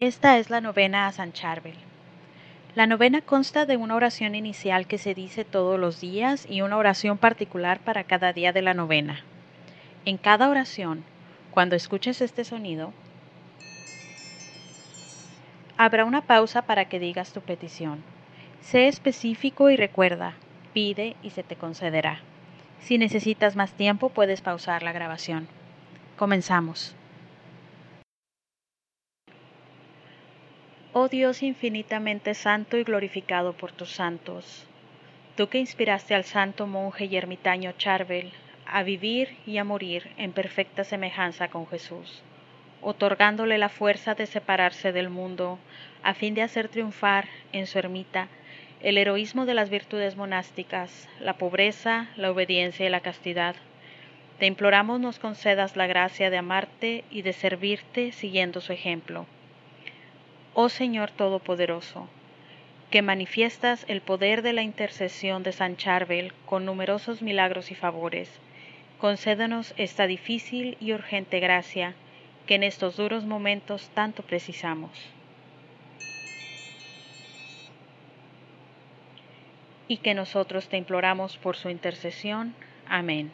Esta es la novena a San Charbel. La novena consta de una oración inicial que se dice todos los días y una oración particular para cada día de la novena. En cada oración, cuando escuches este sonido, habrá una pausa para que digas tu petición. Sé específico y recuerda, pide y se te concederá. Si necesitas más tiempo, puedes pausar la grabación. Comenzamos. Oh Dios infinitamente santo y glorificado por tus santos, tú que inspiraste al santo monje y ermitaño Charbel a vivir y a morir en perfecta semejanza con Jesús, otorgándole la fuerza de separarse del mundo a fin de hacer triunfar en su ermita el heroísmo de las virtudes monásticas, la pobreza, la obediencia y la castidad. Te imploramos nos concedas la gracia de amarte y de servirte siguiendo su ejemplo oh Señor Todopoderoso, que manifiestas el poder de la intercesión de San Charbel con numerosos milagros y favores, concédenos esta difícil y urgente gracia que en estos duros momentos tanto precisamos. Y que nosotros te imploramos por su intercesión. Amén.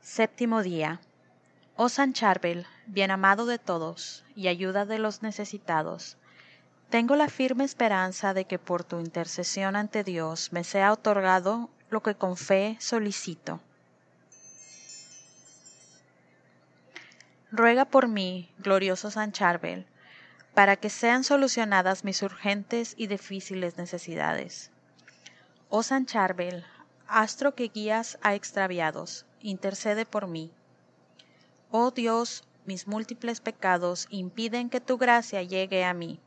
Séptimo día. Oh San Charbel, bien amado de todos y ayuda de los necesitados, tengo la firme esperanza de que por tu intercesión ante Dios me sea otorgado lo que con fe solicito. Ruega por mí, glorioso San Charbel, para que sean solucionadas mis urgentes y difíciles necesidades. Oh San Charbel, astro que guías a extraviados, intercede por mí. Oh Dios, mis múltiples pecados impiden que tu gracia llegue a mí.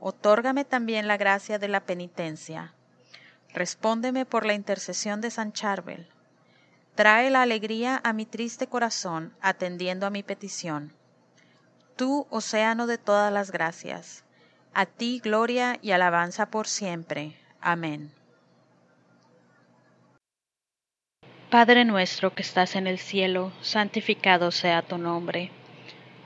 Otórgame también la gracia de la penitencia. Respóndeme por la intercesión de San Charbel. Trae la alegría a mi triste corazón, atendiendo a mi petición. Tú, océano de todas las gracias, a ti gloria y alabanza por siempre. Amén. Padre nuestro que estás en el cielo, santificado sea tu nombre.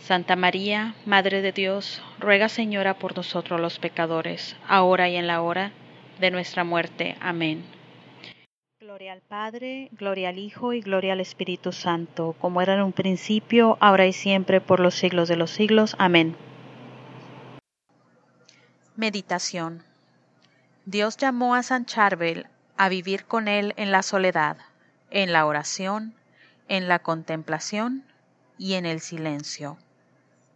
Santa María, Madre de Dios, ruega Señora por nosotros los pecadores, ahora y en la hora de nuestra muerte. Amén. Gloria al Padre, gloria al Hijo y gloria al Espíritu Santo, como era en un principio, ahora y siempre, por los siglos de los siglos. Amén. Meditación. Dios llamó a San Charbel a vivir con Él en la soledad, en la oración, en la contemplación y en el silencio.